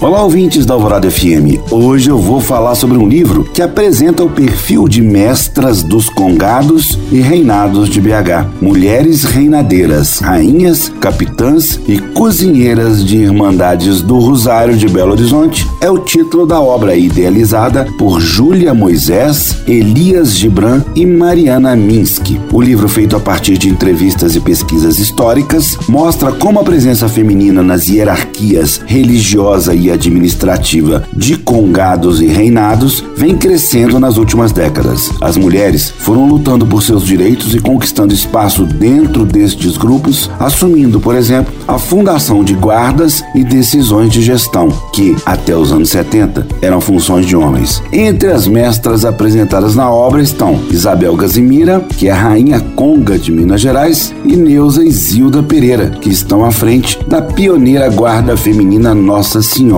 Olá, ouvintes da Alvorada FM. Hoje eu vou falar sobre um livro que apresenta o perfil de mestras dos congados e reinados de BH. Mulheres reinadeiras, rainhas, capitãs e cozinheiras de Irmandades do Rosário de Belo Horizonte é o título da obra idealizada por Júlia Moisés, Elias Gibran e Mariana Minsky. O livro, feito a partir de entrevistas e pesquisas históricas, mostra como a presença feminina nas hierarquias religiosa e administrativa de congados e reinados vem crescendo nas últimas décadas. As mulheres foram lutando por seus direitos e conquistando espaço dentro destes grupos, assumindo, por exemplo, a fundação de guardas e decisões de gestão, que, até os anos 70, eram funções de homens. Entre as mestras apresentadas na obra estão Isabel Gazimira, que é a rainha conga de Minas Gerais, e Neuza Isilda Pereira, que estão à frente da pioneira guarda feminina Nossa Senhora